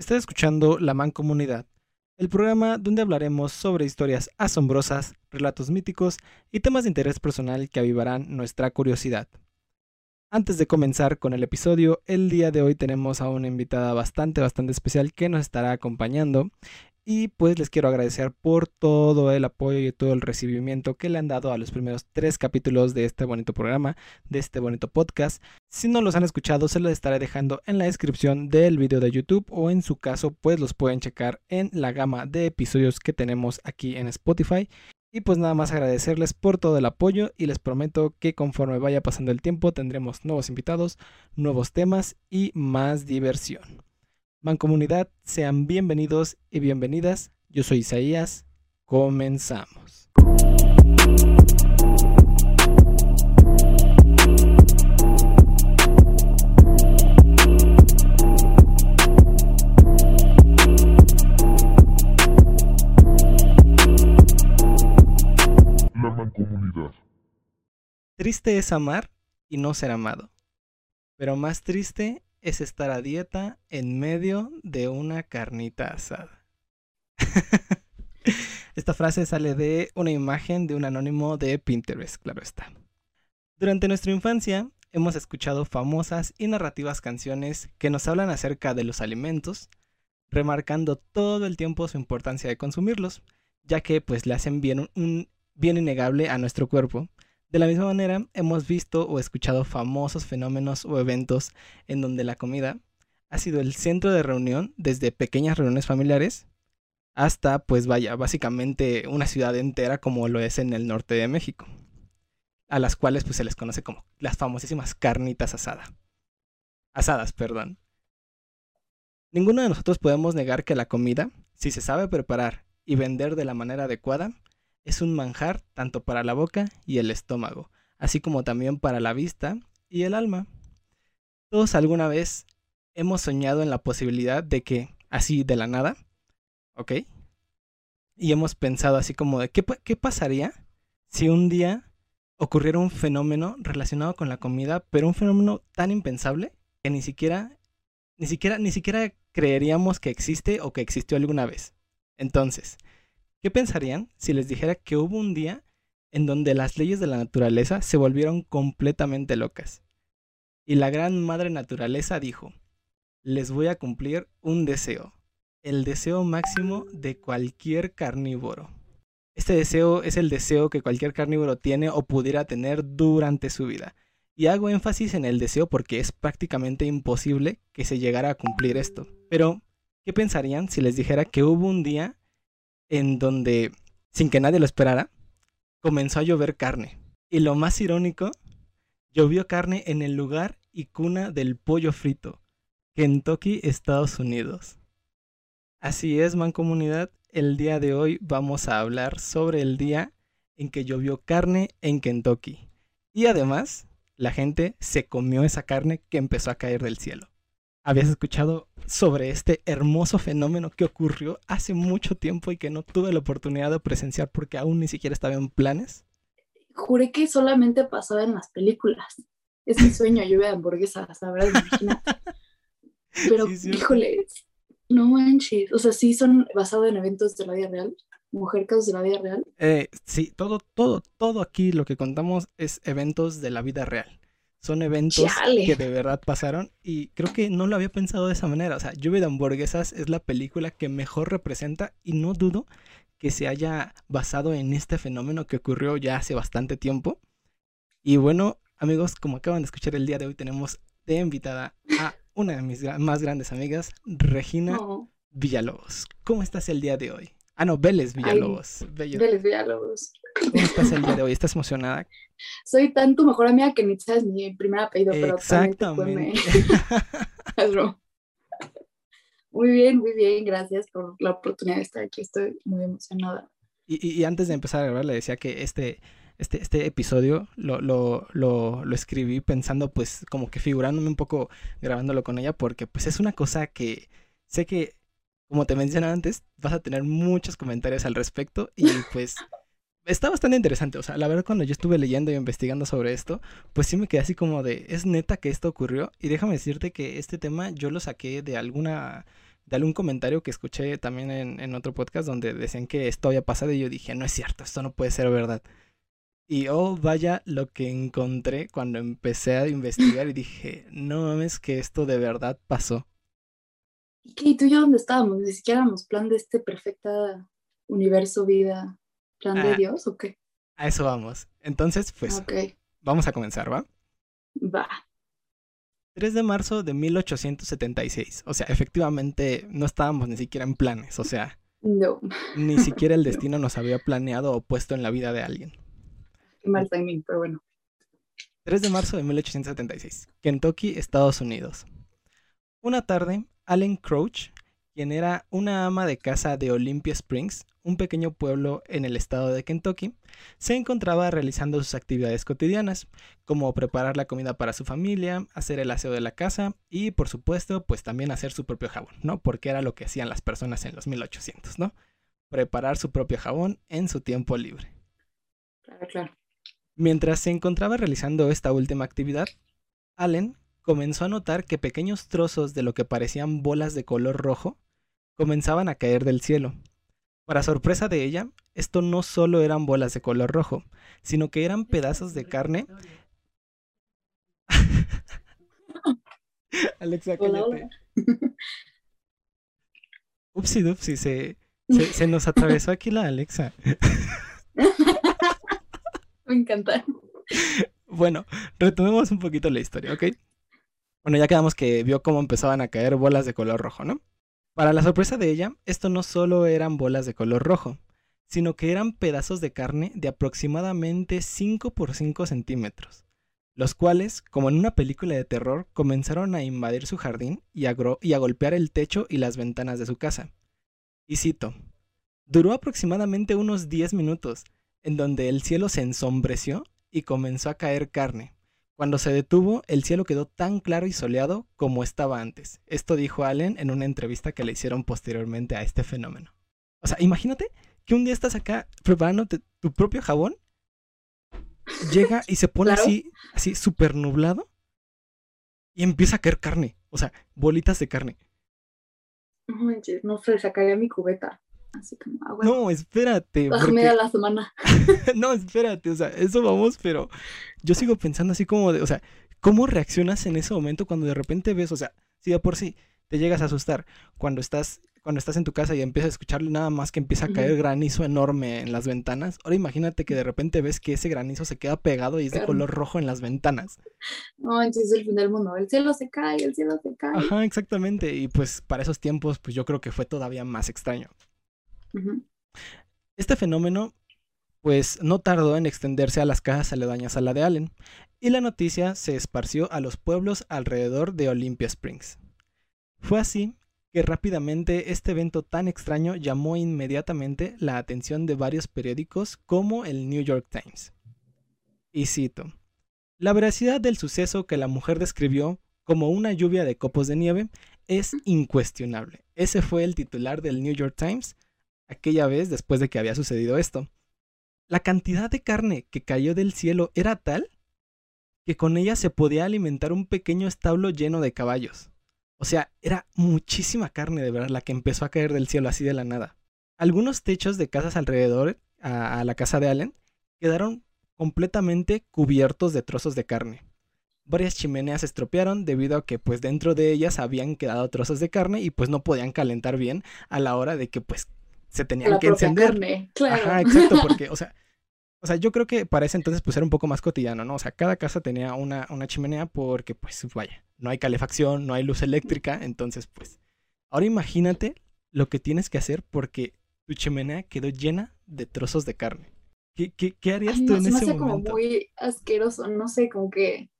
Está escuchando La Mancomunidad, el programa donde hablaremos sobre historias asombrosas, relatos míticos y temas de interés personal que avivarán nuestra curiosidad. Antes de comenzar con el episodio, el día de hoy tenemos a una invitada bastante, bastante especial que nos estará acompañando y pues les quiero agradecer por todo el apoyo y todo el recibimiento que le han dado a los primeros tres capítulos de este bonito programa, de este bonito podcast. Si no los han escuchado, se los estaré dejando en la descripción del video de YouTube o en su caso, pues los pueden checar en la gama de episodios que tenemos aquí en Spotify. Y pues nada más agradecerles por todo el apoyo y les prometo que conforme vaya pasando el tiempo tendremos nuevos invitados, nuevos temas y más diversión. Mancomunidad, sean bienvenidos y bienvenidas. Yo soy Isaías. Comenzamos. La mancomunidad. Triste es amar y no ser amado. Pero más triste es estar a dieta en medio de una carnita asada. Esta frase sale de una imagen de un anónimo de Pinterest, claro está. Durante nuestra infancia hemos escuchado famosas y narrativas canciones que nos hablan acerca de los alimentos, remarcando todo el tiempo su importancia de consumirlos, ya que pues le hacen bien un bien innegable a nuestro cuerpo de la misma manera, hemos visto o escuchado famosos fenómenos o eventos en donde la comida ha sido el centro de reunión desde pequeñas reuniones familiares hasta, pues vaya, básicamente una ciudad entera como lo es en el norte de México, a las cuales pues se les conoce como las famosísimas carnitas asadas. Asadas, perdón. Ninguno de nosotros podemos negar que la comida, si se sabe preparar y vender de la manera adecuada, es un manjar tanto para la boca y el estómago, así como también para la vista y el alma. Todos alguna vez hemos soñado en la posibilidad de que, así de la nada, ¿ok? Y hemos pensado así como de, ¿qué, pasaría si un día ocurriera un fenómeno relacionado con la comida, pero un fenómeno tan impensable que ni siquiera, ni siquiera, ni siquiera creeríamos que existe o que existió alguna vez? Entonces, ¿Qué pensarían si les dijera que hubo un día en donde las leyes de la naturaleza se volvieron completamente locas? Y la gran madre naturaleza dijo, les voy a cumplir un deseo, el deseo máximo de cualquier carnívoro. Este deseo es el deseo que cualquier carnívoro tiene o pudiera tener durante su vida. Y hago énfasis en el deseo porque es prácticamente imposible que se llegara a cumplir esto. Pero, ¿qué pensarían si les dijera que hubo un día en donde, sin que nadie lo esperara, comenzó a llover carne. Y lo más irónico, llovió carne en el lugar y cuna del pollo frito, Kentucky, Estados Unidos. Así es, mancomunidad, el día de hoy vamos a hablar sobre el día en que llovió carne en Kentucky. Y además, la gente se comió esa carne que empezó a caer del cielo. ¿Habías escuchado sobre este hermoso fenómeno que ocurrió hace mucho tiempo y que no tuve la oportunidad de presenciar porque aún ni siquiera estaba en planes? Juré que solamente pasaba en las películas. Es mi sueño, yo veo hamburguesas, la verdad, imagínate. Pero, híjole, no manches. O sea, sí son basados en eventos de la vida real. Mujer casos de la vida real. Eh, sí, todo, todo, todo aquí lo que contamos es eventos de la vida real. Son eventos que de verdad pasaron y creo que no lo había pensado de esa manera. O sea, Lluvia de hamburguesas es la película que mejor representa y no dudo que se haya basado en este fenómeno que ocurrió ya hace bastante tiempo. Y bueno, amigos, como acaban de escuchar el día de hoy, tenemos de invitada a una de mis más grandes amigas, Regina oh. Villalobos. ¿Cómo estás el día de hoy? Ah, no, Vélez Villalobos. Vélez Villalobos. ¿Cómo estás el día de hoy? ¿Estás emocionada? Soy tan tu mejor amiga que ni sabes mi primer apellido, pero Exactamente. muy bien, muy bien. Gracias por la oportunidad de estar aquí. Estoy muy emocionada. Y, antes de empezar a grabar, le decía que este, este, este episodio lo, lo, lo, lo, escribí pensando, pues, como que figurándome un poco grabándolo con ella, porque pues es una cosa que sé que como te mencioné antes, vas a tener muchos comentarios al respecto y pues está bastante interesante. O sea, la verdad cuando yo estuve leyendo y investigando sobre esto, pues sí me quedé así como de, es neta que esto ocurrió. Y déjame decirte que este tema yo lo saqué de alguna de algún comentario que escuché también en, otro podcast donde decían que esto había pasado y yo dije, no es cierto, esto no puede ser verdad. Y oh, vaya lo que encontré cuando empecé a investigar y dije, no mames que esto de verdad pasó. ¿Y tú y yo dónde estábamos? Ni siquiera éramos plan de este perfecta universo, vida, plan de ah, Dios o qué? A eso vamos. Entonces, pues, vamos a comenzar, ¿va? Va. 3 de marzo de 1876. O sea, efectivamente no estábamos ni siquiera en planes, o sea. No. Ni siquiera el destino nos había planeado o puesto en la vida de alguien. Qué mal timing, pero bueno. 3 de marzo de 1876. Kentucky, Estados Unidos. Una tarde, Allen Crouch, quien era una ama de casa de Olympia Springs, un pequeño pueblo en el estado de Kentucky, se encontraba realizando sus actividades cotidianas, como preparar la comida para su familia, hacer el aseo de la casa y, por supuesto, pues también hacer su propio jabón, ¿no? Porque era lo que hacían las personas en los 1800, ¿no? Preparar su propio jabón en su tiempo libre. Claro, claro. Mientras se encontraba realizando esta última actividad, Allen comenzó a notar que pequeños trozos de lo que parecían bolas de color rojo comenzaban a caer del cielo para sorpresa de ella, esto no solo eran bolas de color rojo, sino que eran pedazos de carne. Alexa, cállate. Upsi dupsi, se, se, nos atravesó aquí la Alexa. Me encanta. Bueno, retomemos un poquito la historia, ¿ok? Bueno, ya quedamos que vio cómo empezaban a caer bolas de color rojo, ¿no? Para la sorpresa de ella, esto no solo eran bolas de color rojo, sino que eran pedazos de carne de aproximadamente 5 por 5 centímetros, los cuales, como en una película de terror, comenzaron a invadir su jardín y a, y a golpear el techo y las ventanas de su casa. Y cito, duró aproximadamente unos 10 minutos, en donde el cielo se ensombreció y comenzó a caer carne, cuando se detuvo, el cielo quedó tan claro y soleado como estaba antes. Esto dijo Allen en una entrevista que le hicieron posteriormente a este fenómeno. O sea, imagínate que un día estás acá preparándote tu propio jabón, llega y se pone así, así súper nublado y empieza a caer carne. O sea, bolitas de carne. No manches, no sé, sacaría mi cubeta. Así como, ah, No, espérate. Porque... a la semana. no, espérate, o sea, eso vamos, pero yo sigo pensando así como de, o sea, ¿cómo reaccionas en ese momento cuando de repente ves, o sea, si de por sí te llegas a asustar cuando estás cuando estás en tu casa y empiezas a escucharle nada más que empieza a caer granizo enorme en las ventanas, ahora imagínate que de repente ves que ese granizo se queda pegado y es de color rojo en las ventanas. No, entonces es el fin del mundo, el cielo se cae, el cielo se cae. Ajá, exactamente, y pues para esos tiempos pues yo creo que fue todavía más extraño. Este fenómeno, pues, no tardó en extenderse a las casas aledañas a la de Allen, y la noticia se esparció a los pueblos alrededor de Olympia Springs. Fue así que rápidamente este evento tan extraño llamó inmediatamente la atención de varios periódicos como el New York Times. Y cito, la veracidad del suceso que la mujer describió como una lluvia de copos de nieve es incuestionable. Ese fue el titular del New York Times aquella vez después de que había sucedido esto. La cantidad de carne que cayó del cielo era tal que con ella se podía alimentar un pequeño establo lleno de caballos. O sea, era muchísima carne de verdad la que empezó a caer del cielo así de la nada. Algunos techos de casas alrededor a, la casa de Allen quedaron completamente cubiertos de trozos de carne. Varias chimeneas estropearon debido a que pues dentro de ellas habían quedado trozos de carne y pues no podían calentar bien a la hora de que pues se tenían que encender. claro. Ajá, exacto, porque, o sea, o sea, yo creo que para ese entonces pues era un poco más cotidiano, ¿no? O sea, cada casa tenía una, una chimenea porque pues vaya, no hay calefacción, no hay luz eléctrica, entonces pues ahora imagínate lo que tienes que hacer porque tu chimenea quedó llena de trozos de carne. ¿Qué, qué, qué harías tú en ese momento? como muy asqueroso, no sé, como que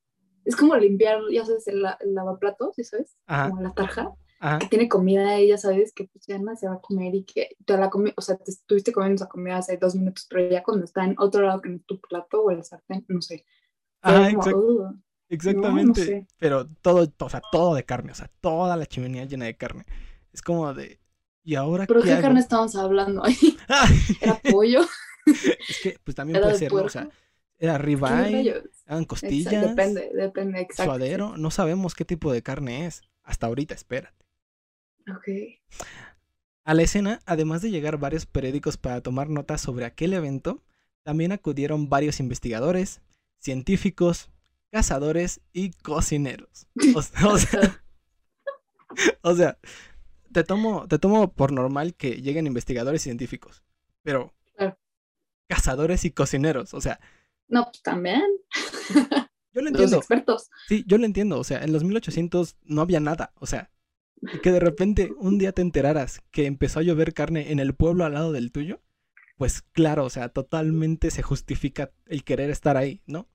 es como limpiar, ya sabes, el, el lavaplatos, ¿sabes? Como la tarja que tiene comida ella, sabes que pues ya no se va a comer y que te la comida, o sea, te estuviste comiendo esa comida hace dos minutos, pero ya cuando está en otro lado que en tu plato o el sartén, no sé. Ah, exactamente. Pero todo, o sea, todo de carne, o sea, toda la chimenea llena de carne. Es como de, ¿y ahora ¿Pero qué, carne estábamos hablando ahí? ¿Era pollo? es que, pues también puede ser, o sea, era ribeye, eran costillas. depende, depende, exacto. Suadero, no sabemos qué tipo de carne es. Hasta ahorita, espérate. Ok. A la escena, además de llegar varios periódicos para tomar notas sobre aquel evento, también acudieron varios investigadores, científicos, cazadores y cocineros. O, sea, te tomo, te tomo por normal que lleguen investigadores y científicos, pero cazadores y cocineros, o sea. No, pues también. Yo lo entiendo. Los expertos. Sí, yo lo entiendo, o sea, en los 1800 no había nada, o sea, y que de repente un día te enteraras que empezó a llover carne en el pueblo al lado del tuyo, pues claro, o sea, totalmente se justifica el querer estar ahí, ¿no?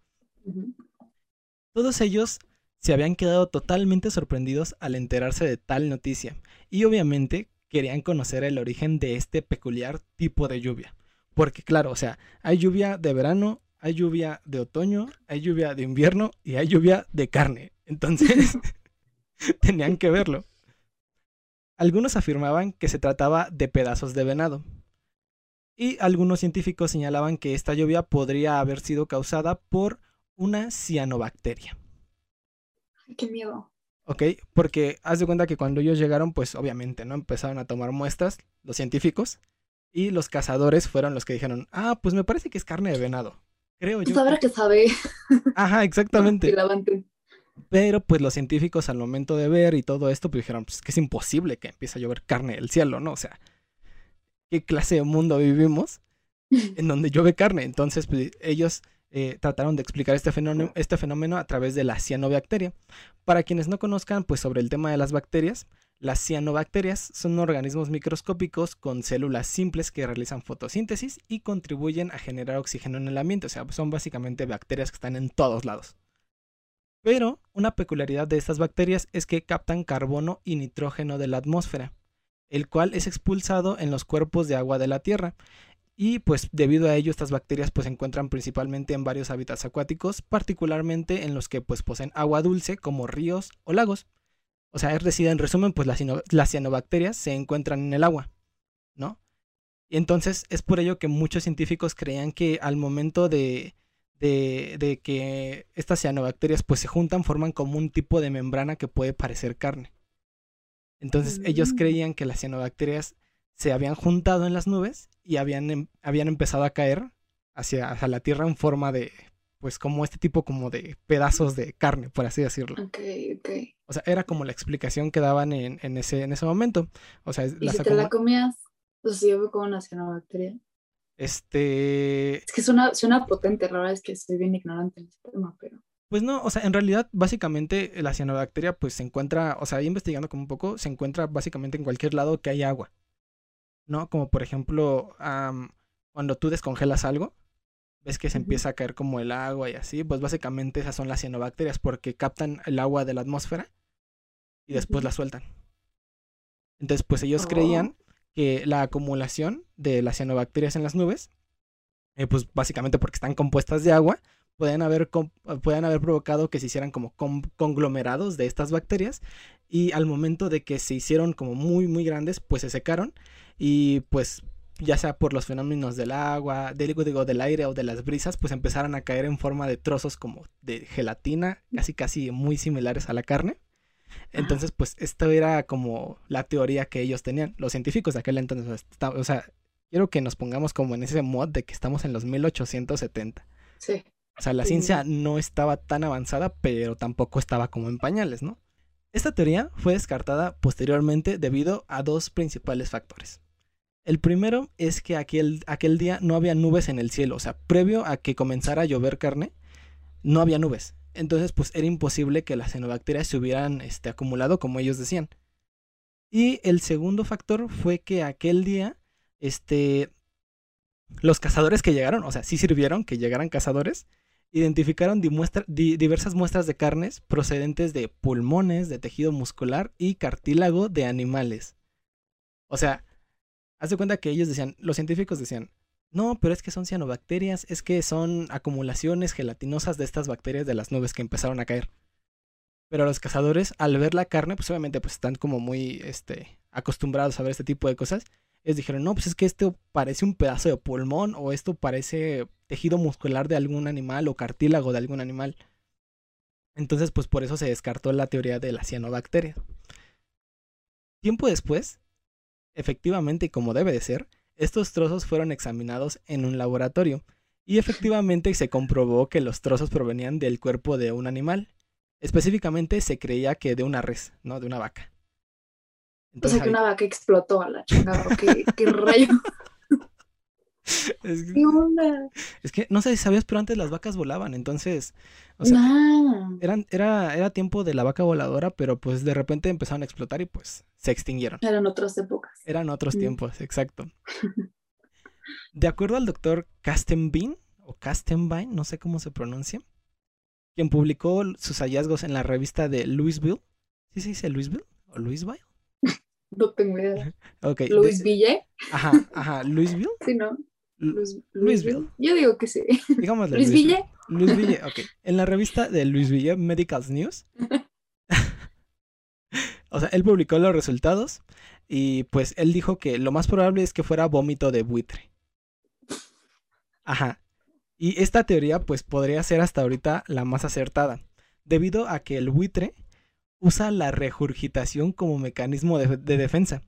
Todos ellos se habían quedado totalmente sorprendidos al enterarse de tal noticia y obviamente querían conocer el origen de este peculiar tipo de lluvia. Porque claro, o sea, hay lluvia de verano, hay lluvia de otoño, hay lluvia de invierno y hay lluvia de carne. Entonces, tenían que verlo. Algunos afirmaban que se trataba de pedazos de venado. Y algunos científicos señalaban que esta lluvia podría haber sido causada por una cianobacteria. qué miedo. Ok, porque haz de cuenta que cuando ellos llegaron, pues obviamente, ¿no? Empezaron a tomar muestras, los científicos, y los cazadores fueron los que dijeron, ah, pues me parece que es carne de venado. Creo yo. Sabrá que sabe. Ajá, exactamente. Pero pues los científicos al momento de ver y todo esto, pues dijeron, pues que es imposible que empiece a llover carne del cielo, ¿no? O sea, ¿qué clase de mundo vivimos en donde llueve carne? Entonces, pues, ellos eh, trataron de explicar este fenómeno, este fenómeno a través de la cianobacteria. Para quienes no conozcan, pues sobre el tema de las bacterias, las cianobacterias son organismos microscópicos con células simples que realizan fotosíntesis y contribuyen a generar oxígeno en el ambiente, o sea, son básicamente bacterias que están en todos lados. Pero una peculiaridad de estas bacterias es que captan carbono y nitrógeno de la atmósfera, el cual es expulsado en los cuerpos de agua de la Tierra. Y pues debido a ello estas bacterias pues se encuentran principalmente en varios hábitats acuáticos, particularmente en los que pues poseen agua dulce como ríos o lagos. O sea, es decir, en resumen, pues las, las cianobacterias se encuentran en el agua, ¿no? Y entonces es por ello que muchos científicos creían que al momento de, de, que estas cianobacterias pues se juntan, forman como un tipo de membrana que puede parecer carne. Entonces ellos mm. creían que las cianobacterias se habían juntado en las nubes y habían, em, habían empezado a caer hacia, hacia, la Tierra en forma de, pues como este tipo como de pedazos de carne, por así decirlo. Ok, ok. O sea, era como la explicación que daban en, en ese, en ese momento. O sea, ¿Y si te la comías? Pues yo como una cianobacteria. Este. Es que suena, suena potente, la verdad es que soy bien ignorante en este tema, pero. Pues no, o sea, en realidad, básicamente, la cianobacteria, pues se encuentra, o sea, investigando como un poco, se encuentra básicamente en cualquier lado que haya agua. ¿No? Como por ejemplo, cuando tú descongelas algo, ves que se empieza a caer como el agua y así, pues básicamente esas son las cianobacterias, porque captan el agua de la atmósfera y después la sueltan. Entonces, pues ellos creían oh que la acumulación de las cianobacterias en las nubes, eh, pues básicamente porque están compuestas de agua, pueden haber, pueden haber provocado que se hicieran como conglomerados de estas bacterias y al momento de que se hicieron como muy muy grandes, pues se secaron y pues ya sea por los fenómenos del agua, del, digo, del aire o de las brisas, pues empezaron a caer en forma de trozos como de gelatina, casi casi muy similares a la carne. Entonces, pues esto era como la teoría que ellos tenían, los científicos de aquel entonces. O sea, quiero que nos pongamos como en ese mod de que estamos en los 1870. Sí. O sea, la ciencia no estaba tan avanzada, pero tampoco estaba como en pañales, ¿no? Esta teoría fue descartada posteriormente debido a dos principales factores. El primero es que aquel, aquel día no había nubes en el cielo, o sea, previo a que comenzara a llover carne, no había nubes. Entonces, pues era imposible que las cianobacterias se hubieran este, acumulado como ellos decían. Y el segundo factor fue que aquel día, este, los cazadores que llegaron, o sea, sí sirvieron que llegaran cazadores, identificaron diversas muestras de carnes procedentes de pulmones, de tejido muscular y cartílago de animales. O sea, haz de cuenta que ellos decían, los científicos decían, no, pero es que son cianobacterias, es que son acumulaciones gelatinosas de estas bacterias de las nubes que empezaron a caer. Pero los cazadores, al ver la carne, pues obviamente pues están como muy este, acostumbrados a ver este tipo de cosas. Ellos dijeron, no, pues es que esto parece un pedazo de pulmón o esto parece tejido muscular de algún animal o cartílago de algún animal. Entonces, pues por eso se descartó la teoría de la cianobacteria. Tiempo después, efectivamente como debe de ser, estos trozos fueron examinados en un laboratorio y efectivamente se comprobó que los trozos provenían del cuerpo de un animal. Específicamente se creía que de una res, ¿no? De una vaca. o sea, que una vaca explotó a la chingada, ¿qué, qué rayo? Es que, es que, no sé si sabías, pero antes las vacas volaban, entonces, o sea, eran, era, era tiempo de la vaca voladora, pero pues de repente empezaron a explotar y pues se extinguieron. Eran otras épocas. Eran otros mm. tiempos, exacto. De acuerdo al doctor Castenbein, o Castenbein, no sé cómo se pronuncia, quien publicó sus hallazgos en la revista de Louisville. ¿Sí se dice Louisville? ¿O Louisville? No tengo idea. Okay. ¿Louisville? Ajá, ajá, ¿Louisville? Sí, ¿no? Louisville. Yo digo que sí. Digamos Louisville. Louisville, ok. En la revista de Louisville Medical News. o sea, él publicó los resultados y pues él dijo que lo más probable es que fuera vómito de buitre. Ajá. Y esta teoría pues podría ser hasta ahorita la más acertada, debido a que el buitre usa la regurgitación como mecanismo de, defensa,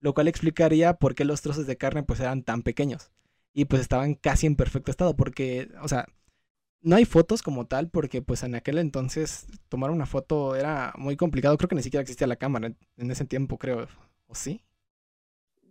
lo cual explicaría por qué los trozos de carne pues eran tan pequeños y pues estaban casi en perfecto estado, porque, o sea, no hay fotos como tal, porque pues en aquel entonces tomar una foto era muy complicado, creo que ni siquiera existía la cámara en ese tiempo, creo, ¿o sí?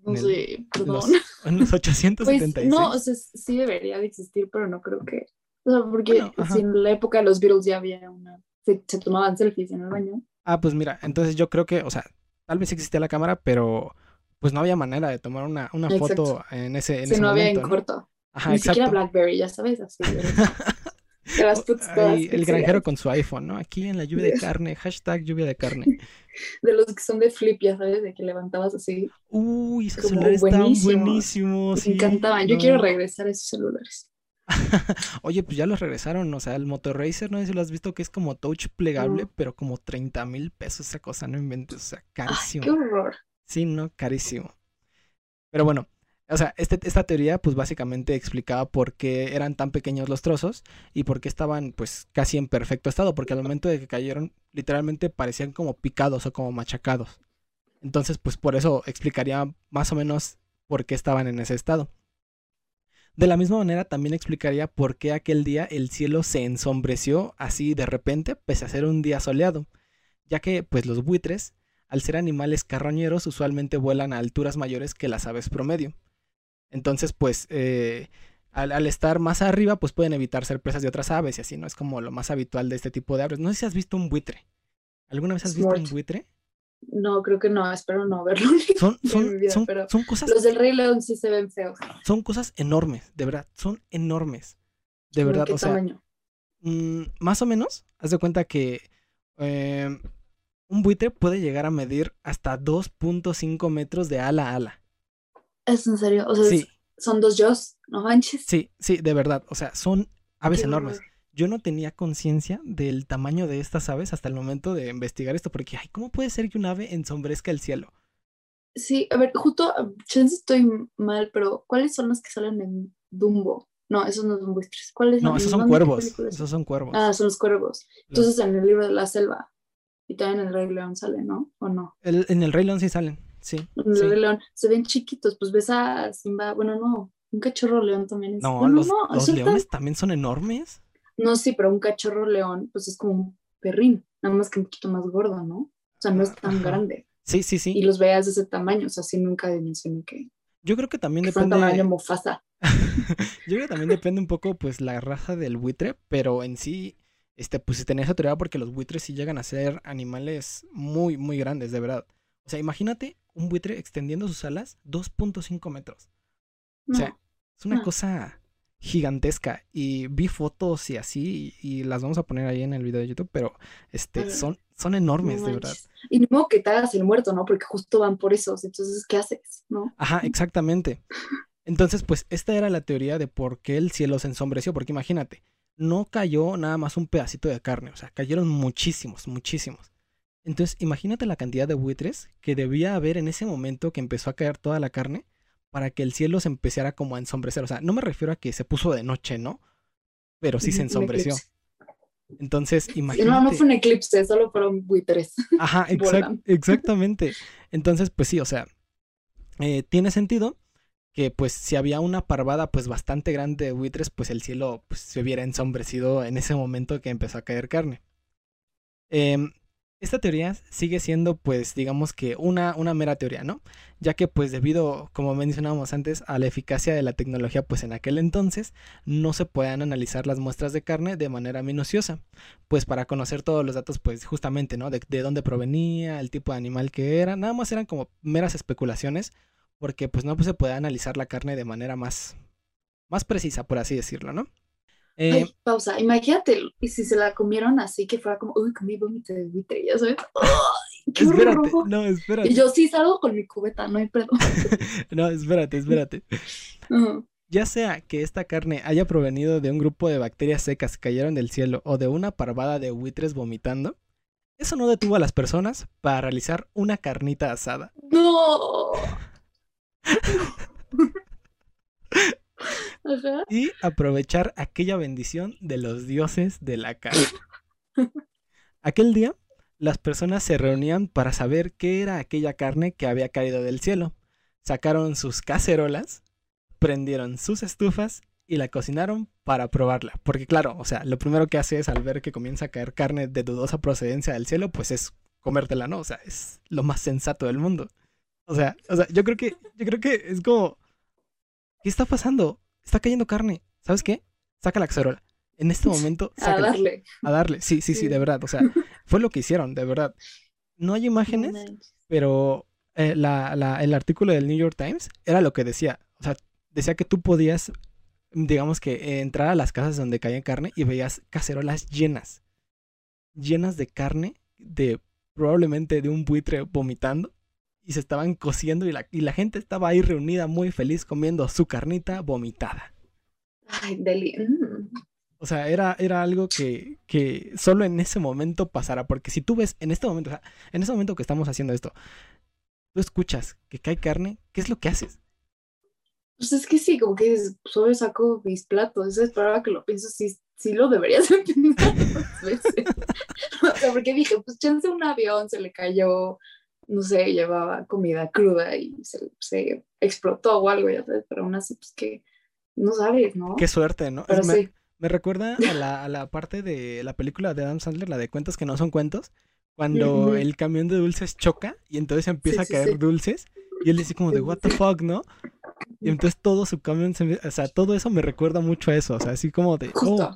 No sé, perdón. en los 876. Pues, no, o sea, sí debería de existir, pero no creo que. O sea, porque si en la época de los Beatles ya había una. Se, tomaban selfies en el baño. Ah, pues mira, entonces yo creo que, o sea, tal vez existía la cámara, pero pues no había manera de tomar una, una foto en ese, en sí, no había en corto. Ajá, Ni exacto. siquiera Blackberry, ya sabes, así. el granjero con su iPhone, ¿no? Aquí en la lluvia de carne, hashtag lluvia de carne. De los que son de flip, ya sabes, de que levantabas así. Uy, esos celulares estaban buenísimos. Me encantaban. Yo quiero regresar a esos celulares. Oye, pues ya los regresaron, o sea, el Motor Racer, no sé si lo has visto, que es como touch plegable, pero como 30 mil pesos esa cosa, no inventes, o sea, carísimo. qué horror. Sí, no, carísimo. Pero bueno, o sea, este, esta teoría pues básicamente explicaba por qué eran tan pequeños los trozos y por qué estaban pues casi en perfecto estado, porque al momento de que cayeron literalmente parecían como picados o como machacados. Entonces pues por eso explicaría más o menos por qué estaban en ese estado. De la misma manera también explicaría por qué aquel día el cielo se ensombreció así de repente pese a ser un día soleado, ya que pues los buitres, al ser animales carroñeros, usualmente vuelan a alturas mayores que las aves promedio. Entonces, pues, eh, al, estar más arriba, pues pueden evitar ser presas de otras aves y así, ¿no? Es como lo más habitual de este tipo de aves. No sé si has visto un buitre. ¿Alguna vez has visto un buitre? No, creo que no, espero no verlo. Son, son, cosas. Los del Rey León sí se ven feos. Son cosas enormes, de verdad, son enormes. De verdad, o sea. Mm, más o menos, haz de cuenta que em, un buitre puede llegar a medir hasta 2.5 metros de ala a ala. ¿Es en serio? O sea, son dos yo, no manches. Sí, sí, de verdad. O sea, son aves enormes. Yo no tenía conciencia del tamaño de estas aves hasta el momento de investigar esto, porque, ay, ¿cómo puede ser que un ave ensombrezca el cielo? Sí, a ver, justo, chance estoy mal, pero ¿cuáles son los que salen en Dumbo? No, esos no son buitres. ¿Cuáles No, esos son cuervos. Esos son cuervos. Ah, son los cuervos. Entonces en el libro de la selva y también en el Rey León salen, ¿no? ¿O no? en el Rey León sí salen. Sí. león. Se ven chiquitos, pues ves a Simba, bueno, no, un cachorro león también es. No, los, leones también son enormes. No, sí, pero un cachorro león, pues es como un perrín, nada más que un poquito más gordo, ¿no? O sea, no es tan grande. Sí, sí, sí. Y los veas de ese tamaño, o sea, sí nunca dimensioné que. Yo creo que también depende. Un tamaño mofasa. Yo creo que también depende un poco, pues, la raza del buitre, pero en sí, este, pues, si tenías autoridad porque los buitres sí llegan a ser animales muy, muy grandes, de verdad. O sea, imagínate un buitre extendiendo sus alas 2.5 metros. o sea, es una cosa gigantesca. Y vi fotos y así, y, las vamos a poner ahí en el video de YouTube, pero este, son, son enormes, de verdad. Y ni modo que te hagas el muerto, ¿no? Porque justo van por esos, entonces, ¿qué haces? ¿No? Ajá, exactamente. Entonces, pues esta era la teoría de por qué el cielo se ensombreció, porque imagínate, no cayó nada más un pedacito de carne, o sea, cayeron muchísimos, muchísimos. Entonces, imagínate la cantidad de buitres que debía haber en ese momento que empezó a caer toda la carne para que el cielo se empezara como a ensombrecer. O sea, no me refiero a que se puso de noche, ¿no? Pero sí se ensombreció. Entonces, imagínate. No, no fue un eclipse, solo fueron buitres. Ajá, exactamente. Entonces, pues sí, o sea, eh, tiene sentido que pues si había una parvada pues bastante grande de buitres, pues el cielo pues, se hubiera ensombrecido en ese momento que empezó a caer carne. Eh, esta teoría sigue siendo, pues, digamos que una, una mera teoría, ¿no? Ya que, pues, debido, como mencionábamos antes, a la eficacia de la tecnología, pues en aquel entonces no se podían analizar las muestras de carne de manera minuciosa, pues para conocer todos los datos, pues justamente, ¿no? De, de dónde provenía, el tipo de animal que era, nada más eran como meras especulaciones, porque pues no pues, se podía analizar la carne de manera más, más precisa, por así decirlo, ¿no? Eh, pausa, imagínate, y si se la comieron así que fuera como, uy, comí vómito de buitre, ya sabes. qué espérate, no, espérate. Y yo sí salgo con mi cubeta, no hay pedo. no, espérate, espérate. Ya sea que esta carne haya provenido de un grupo de bacterias secas que cayeron del cielo o de una parvada de buitres vomitando, eso no detuvo a las personas para realizar una carnita asada. No. Y aprovechar aquella bendición de los dioses de la carne. Aquel día, las personas se reunían para saber qué era aquella carne que había caído del cielo. Sacaron sus cacerolas, prendieron sus estufas y la cocinaron para probarla. Porque claro, o sea, lo primero que hace es al ver que comienza a caer carne de dudosa procedencia del cielo, pues es comértela, ¿no? O sea, es lo más sensato del mundo. O sea, o sea, yo creo que, yo creo que es como, ¿qué está pasando? está cayendo carne. ¿Sabes qué? Saca la cacerola. En este momento, A darle. A darle. Sí, sí, sí, de verdad. O sea, fue lo que hicieron, de verdad. No hay imágenes, pero eh, el artículo del New York Times era lo que decía. O sea, decía que tú podías, digamos que, entrar a las casas donde caía carne y veías cacerolas llenas. Llenas de carne, de probablemente de un buitre vomitando y se estaban cociendo y la, y la gente estaba ahí reunida muy feliz comiendo su carnita vomitada. Ay, deli. Mm. O sea, era, era algo que, que, solo en ese momento pasara, porque si tú ves en este momento, o sea, en ese momento que estamos haciendo esto, tú escuchas que cae carne, ¿qué es lo que haces? Pues es que sí, como que solo saco mis platos, es para que lo pienso, sí, sí lo deberías entender o sea, porque dije, pues chance un avión, se le cayó, no sé, llevaba comida cruda y se, explotó o algo, ya sabes, pero aún así, pues que no sabes, ¿no? Qué suerte, ¿no? Pero me, sí. me, recuerda a la, a la, parte de la película de Adam Sandler, la de cuentos que no son cuentos, cuando el camión de dulces choca y entonces empieza a caer dulces y él dice como de, what the fuck, ¿no? Y entonces todo su camión, se, o sea, todo eso me recuerda mucho a eso, o sea, así como de, oh,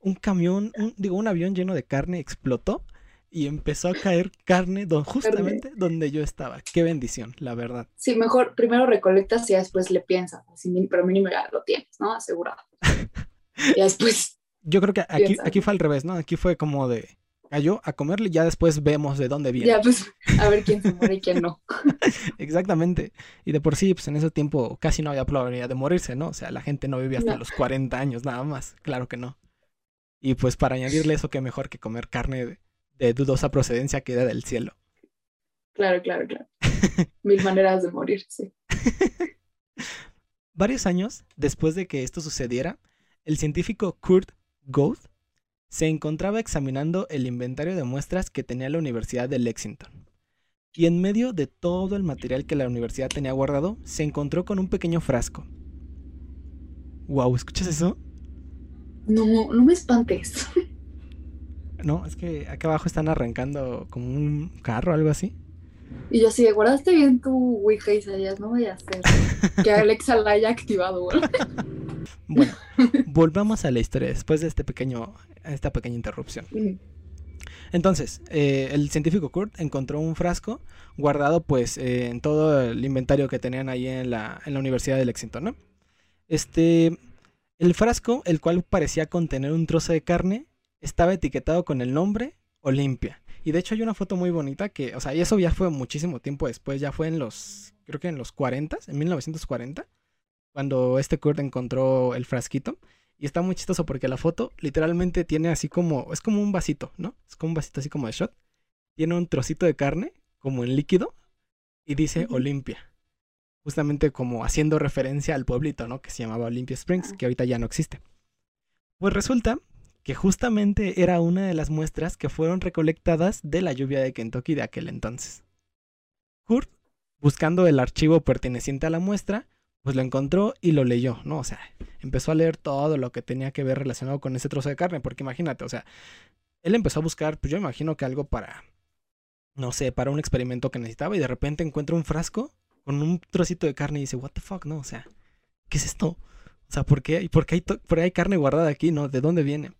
un camión, digo, un avión lleno de carne explotó y empezó a caer carne justamente donde yo estaba. Qué bendición, la verdad. Sí, mejor primero recolectas y después le piensas, así, pero mínimo ya lo tienes, ¿no? Asegurado. y después. Yo creo que aquí, aquí fue al revés, ¿no? Aquí fue como de cayó a comerle y ya después vemos de dónde viene. Ya, pues, a ver quién se muere y quién no. Exactamente. Y de por sí, pues en ese tiempo casi no había probabilidad de morirse, ¿no? O sea, la gente no vivía hasta los 40 años nada más. Claro que no. Y pues para añadirle eso, qué mejor que comer carne de, dudosa procedencia que del cielo. Claro, claro, claro. Mil maneras de morir, sí. Varios años después de que esto sucediera, el científico Kurt Gould se encontraba examinando el inventario de muestras que tenía la Universidad de Lexington. Y en medio de todo el material que la universidad tenía guardado, se encontró con un pequeño frasco. Wow, ¿escuchas eso? No, no me espantes. No, es que acá abajo están arrancando como un carro o algo así. Y yo sí, guardaste bien tu Ouija, Isaías, no voy a hacer que Alexa la haya activado. bueno, volvamos a la historia después de este pequeño, esta pequeña interrupción. Entonces, eh, el científico Kurt encontró un frasco guardado pues eh, en todo el inventario que tenían ahí en la, en la Universidad de Lexington, ¿no? Este, el frasco, el cual parecía contener un trozo de carne, estaba etiquetado con el nombre Olimpia. Y de hecho hay una foto muy bonita que, o sea, y eso ya fue muchísimo tiempo después, ya fue en los, creo que en los 40, en 1940, cuando este Kurt encontró el frasquito. Y está muy chistoso porque la foto literalmente tiene así como, es como un vasito, ¿no? Es como un vasito así como de shot. Tiene un trocito de carne, como en líquido, y dice Olimpia. Justamente como haciendo referencia al pueblito, ¿no? Que se llamaba Olympia Springs, que ahorita ya no existe. Pues resulta que justamente era una de las muestras que fueron recolectadas de la lluvia de Kentucky de aquel entonces. Kurt, buscando el archivo perteneciente a la muestra, pues lo encontró y lo leyó, ¿no? O sea, empezó a leer todo lo que tenía que ver relacionado con ese trozo de carne, porque imagínate, o sea, él empezó a buscar, pues yo imagino que algo para, no sé, para un experimento que necesitaba y de repente encuentra un frasco con un trocito de carne y dice, what the fuck, no, o sea, ¿qué es esto? O sea, ¿por qué, ¿por qué, hay, ¿por qué hay carne guardada aquí, no? ¿De dónde viene?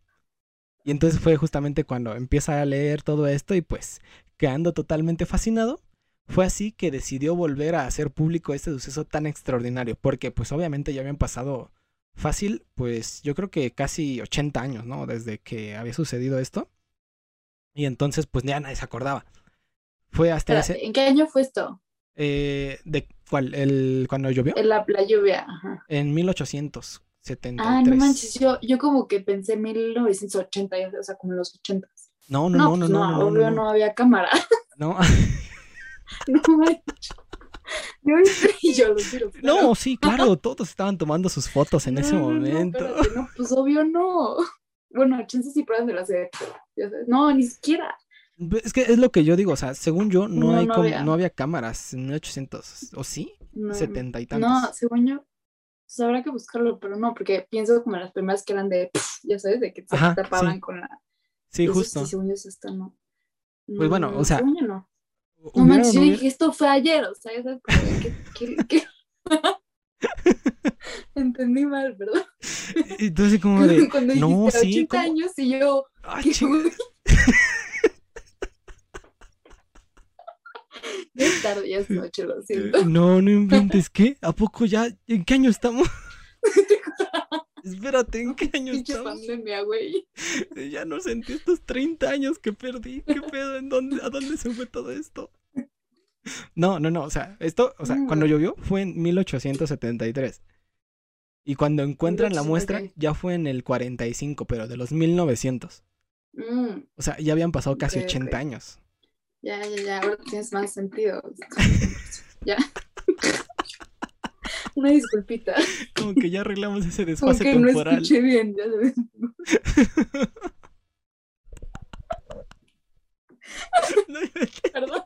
Y entonces fue justamente cuando empieza a leer todo esto y pues quedando totalmente fascinado, fue así que decidió volver a hacer público este suceso tan extraordinario, porque pues obviamente ya habían pasado fácil, pues yo creo que casi 80 años, ¿no? Desde que había sucedido esto. Y entonces pues ya nadie se acordaba. Fue hasta ese... ¿En qué año fue esto? Eh, ¿De cuál? El, ¿Cuando llovió? En la, la lluvia, ajá. En 1800. Ah, no manches, yo, yo como que pensé 1980, o sea, como los 80. No, no, no, no, no. No, obvio no, había cámara. No. no manches. Yo, yo lo quiero. No, sí, claro, todos estaban tomando sus fotos en ese momento. No, no, pues obvio no. Bueno, chances sí pruebas de la serie. No, ni siquiera. Es que es lo que yo digo, o sea, según yo, no, hay había. no había cámaras en 1800, ¿o sí? No, 70 y tantos. No, según yo, pues habrá que buscarlo, pero no, porque pienso como las primeras que eran de, ya sabes, de que se tapaban con la... Sí, justo. Sí, según yo eso no. Pues bueno, o sea... Según yo no. No manches, yo dije, esto fue ayer, o sea, ¿sabes? Como que, que, Entendí mal, ¿verdad? Entonces como de... Cuando no, dijiste sí, 80 años y yo... Ah, ¿qué, Ya es tarde, ya es noche, lo siento. No, no inventes, ¿qué? ¿A poco ya? ¿En qué año estamos? Espérate, ¿en qué año Pinche estamos? pandemia, güey. Ya no sentí estos 30 años que perdí. ¿Qué pedo? ¿En dónde, ¿A dónde se fue todo esto? No, no, no, o sea, esto, o sea, cuando llovió fue en 1873. Y cuando encuentran la muestra ya fue en el 45, pero de los 1900. Mm, O sea, ya habían pasado casi Ok, 80 ok. años. Ya, ya, ya, ahora tienes más sentido. ya. Una disculpita. Como que ya arreglamos ese desfase que no temporal. escuché bien, ya sabes. No, Perdón.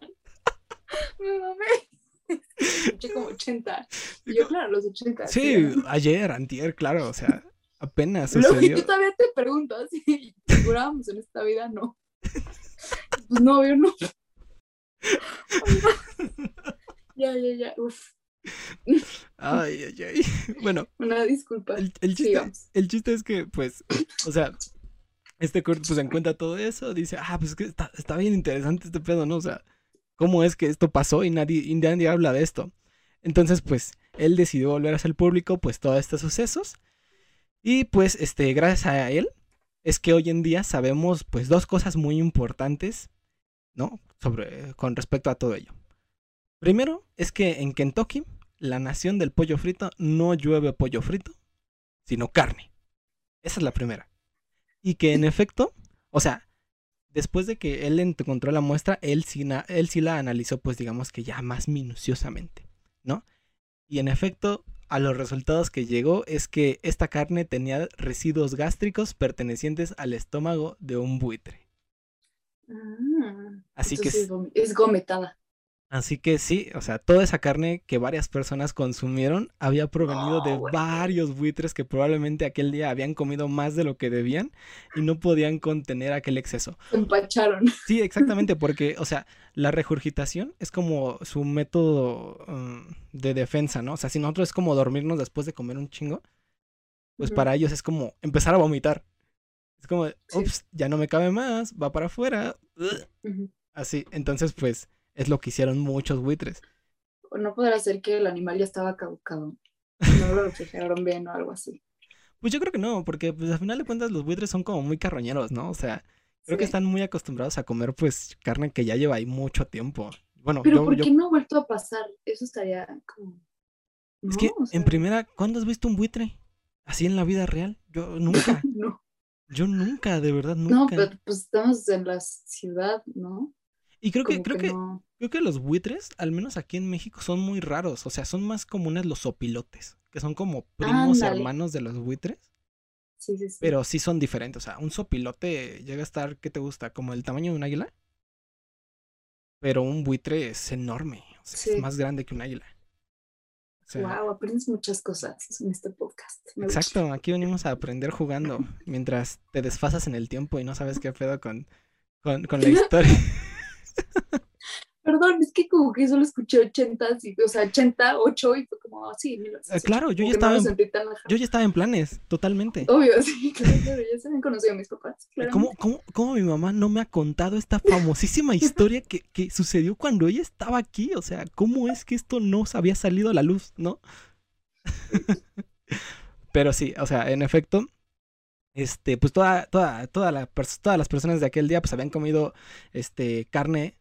Me mamé. Escuché como 80. Y yo, claro, los 80. Sí, ayer, antier, claro, o sea, apenas sucedió. yo todavía te pregunto, si figurábamos en esta vida, no. Pues no, yo no. Ya, ya, ya. Uf. Ay, ay, ay. Bueno, Una disculpa. el, el chiste, Sigamos. el chiste es que, pues, o sea, este Kurt pues encuentra todo eso, dice, ah, pues es que está, está bien interesante este pedo, ¿no? O sea, ¿cómo es que esto pasó y nadie, y nadie habla de esto? Entonces, pues, él decidió volver a hacer público, pues, todos estos sucesos. Y, pues, este, gracias a él, es que hoy en día sabemos, pues, dos cosas muy importantes, ¿no? Sobre, con respecto a todo ello. Primero, es que en Kentucky, la nación del pollo frito, no llueve pollo frito, sino carne. Esa es la primera. Y que en efecto, o sea, después de que él encontró la muestra, él sí, él sí la analizó, pues digamos que ya más minuciosamente, ¿no? Y en efecto, a los resultados que llegó es que esta carne tenía residuos gástricos pertenecientes al estómago de un buitre. Ah, Así que, es es gometada. así que sí, o sea, toda esa carne que varias personas consumieron había provenido de güey. varios buitres que probablemente aquel día habían comido más de lo que debían y no podían contener aquel exceso. Empacharon. Sí, exactamente, porque, o sea, la regurgitación es como su método um, de defensa, ¿no? O sea, si nosotros es como dormirnos después de comer un chingo, pues para ellos es como empezar a vomitar. Es como, Sí. ups, ya no me cabe más, va para afuera. ugh", Ujú. Así, entonces, pues, es lo que hicieron muchos buitres. No podrá ser que el animal ya estaba caducado. No lo refrigeraron bien o algo así. Pues yo creo que no, porque pues al final de cuentas los buitres son como muy carroñeros, ¿no? O sea, creo que están muy acostumbrados a comer pues carne que ya lleva ahí mucho tiempo. Bueno, Pero yo, ¿por yo qué no ha vuelto a pasar? Eso estaría como... Es que o en primera, ¿cuándo has visto un buitre? Así en la vida real. Yo nunca, No, yo nunca, de verdad, no, nunca. pero pues estamos en la ciudad, ¿no? Y creo que, creo que que, no. creo que los buitres, al menos aquí en México, son muy raros. O sea, son más comunes los opilotes, que son como primos hermanos de los buitres. Sí, sí, sí. Pero sí son diferentes. O sea, un sopilote llega a estar, ¿qué te gusta? Como el tamaño de un águila. Pero un buitre es enorme. O sea, es más grande que un águila. Wow, aprendes muchas cosas en este podcast. exacto, aquí venimos a aprender jugando mientras te desfasas en el tiempo y no sabes qué pedo con, con, con la historia. Perdón, es que como que solo escuché 80, o sea, 88 y fue como. Eh, claro, yo ya, estaba en, yo ya estaba en planes, totalmente. Obvio, sí, claro, ya se habían conocido a mis papás. ¿Cómo, cómo, ¿Cómo, mi mamá no me ha contado esta famosísima historia que, que sucedió cuando ella estaba aquí? O sea, ¿cómo es que esto no había salido a la luz, no? Pero sí, o sea, en efecto, este, pues toda, toda, toda la, todas las personas de aquel día pues habían comido este carne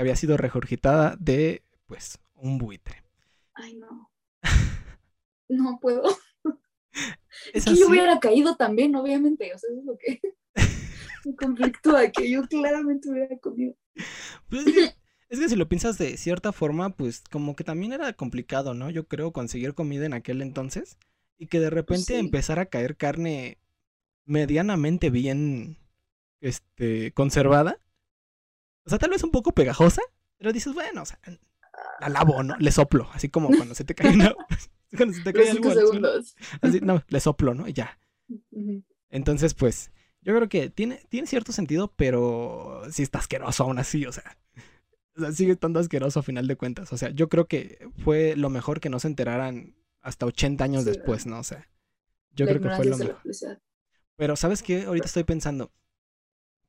había sido regurgitada de, pues, un buitre. Ay, no. no puedo. Es, que yo hubiera caído también, obviamente. O sea, eso es lo que me conflictúa, que yo claramente hubiera comido. Pues es que, es que si lo piensas de cierta forma, pues como que también era complicado, ¿no? Yo creo conseguir comida en aquel entonces y que de repente empezara a caer carne medianamente bien este conservada o sea, tal vez un poco pegajosa, pero dices, bueno, o sea, la lavo, ¿no? Le soplo, así como cuando se te cae una... cuando se te cae algo segundos. Así, no, le soplo, ¿no? Y ya. Entonces, pues, yo creo que tiene, tiene cierto sentido, pero sí está asqueroso aún así, o sea. O sea, sigue estando asqueroso a final de cuentas. O sea, yo creo que fue lo mejor que no se enteraran hasta 80 años después, ¿no? O sea, yo creo que fue lo mejor. Pero, ¿sabes qué? Ahorita estoy pensando,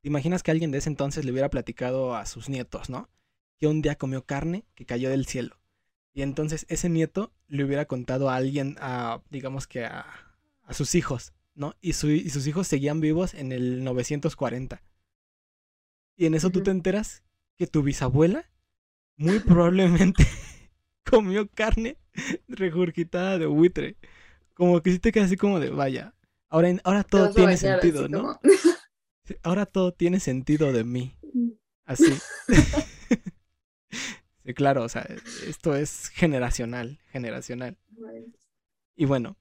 ¿Te imaginas que alguien de ese entonces le hubiera platicado a sus nietos, ¿no? Que un día comió carne que cayó del cielo. Y entonces ese nieto le hubiera contado a alguien, a, digamos que a, a sus hijos, ¿no? Y, y, sus hijos seguían vivos en el 940. Y en eso tú te enteras que tu bisabuela muy probablemente comió carne regurgitada de buitre. Como que sí te quedas así como de, vaya, ahora, ahora todo tiene sentido, ¿no? ahora todo tiene sentido de mí. Mm. Así. sí, claro, o sea, esto es generacional, generacional. Y bueno,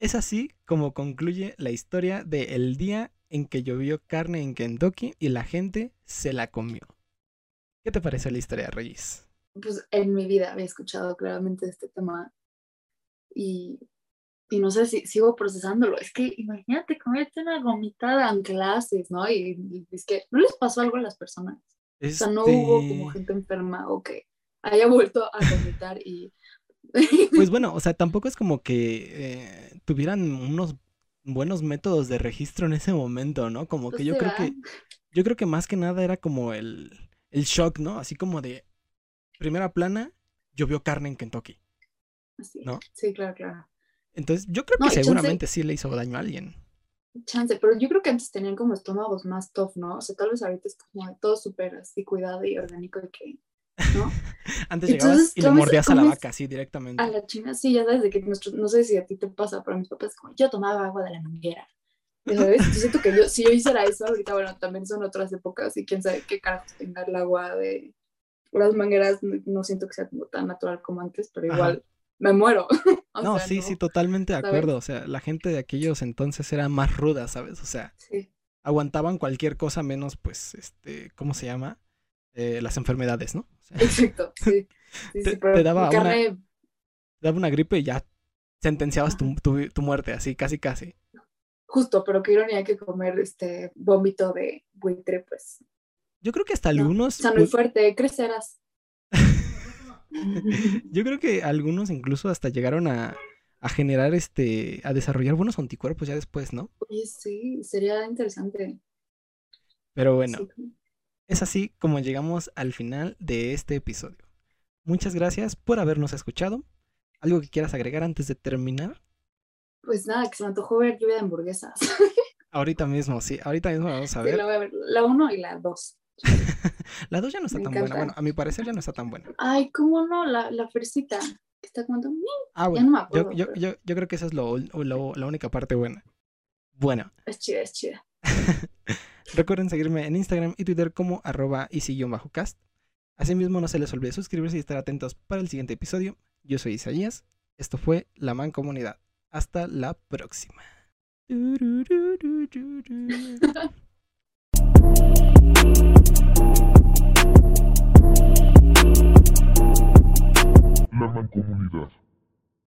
es así como concluye la historia de el día en que llovió carne en Kentucky y la gente se la comió. ¿Qué te parece la historia, Reyes? Pues en mi vida había escuchado claramente este tema y y no sé si sigo procesándolo. Es que imagínate comerte una gomitada en clases, ¿no? Y, es que no les pasó algo a las personas. O sea, no hubo como este gente enferma o que haya vuelto a vomitar y... Pues bueno, o sea, tampoco es como que eh, tuvieran unos buenos métodos de registro en ese momento, ¿no? Como que yo creo que yo creo que más que nada era como el, el shock, ¿no? Así como de primera plana, llovió carne en Kentucky. ¿No? Sí, claro, claro. Entonces, yo creo que seguramente sí le hizo daño a alguien. Chance, pero yo creo que antes tenían como estómagos más tough, ¿no? O sea, tal vez ahorita es como todo súper así cuidado y orgánico de que, ¿no? antes llegabas y le mordías a la vaca así directamente. A la china, sí, ya sabes de que nuestro, no sé si a ti te pasa, pero a mis papás como, yo tomaba agua de la manguera. ¿Sabes? Yo siento que yo, si yo hiciera eso ahorita, bueno, también son otras épocas y quién sabe qué carajos tenga el agua de las mangueras, no, siento que sea como tan natural como antes, pero igual me muero. no, sí, sí, totalmente de acuerdo. O sea, la gente de aquellos entonces era más ruda, ¿sabes? O sea, aguantaban cualquier cosa menos, pues, este, ¿cómo se llama? Eh, las enfermedades, ¿no? Exacto, sí. te, daba una, daba una gripe y ya sentenciabas tu, tu, muerte, así, casi, casi. Justo, pero qué ironía que comer este vómito de buitre, pues. Yo creo que hasta algunos. Sano y fuerte, crecerás. Yo creo que algunos incluso hasta llegaron a, generar este, a desarrollar buenos anticuerpos ya después, ¿no? Oye, sí, sería interesante. Pero bueno, es así como llegamos al final de este episodio. Muchas gracias por habernos escuchado. ¿Algo que quieras agregar antes de terminar? Pues nada, que se me antojó ver lluvia de hamburguesas. ahorita mismo, sí, ahorita mismo vamos a ver. la voy a ver, la 1 y la 2. la 2 ya no está tan buena. Bueno, a mi parecer ya no está tan buena. Ay, ¿cómo no? La, la fresita. Está como... Ah, bueno. yo, yo, yo, yo, creo que esa es lo, lo, la única parte buena. Bueno. Es chida, es chida. Recuerden seguirme en Instagram y Twitter como arroba cast Asimismo, no se les olvide suscribirse y estar atentos para el siguiente episodio. Yo soy Isaías. Esto fue La Man Comunidad. Hasta la próxima. La mancomunidad.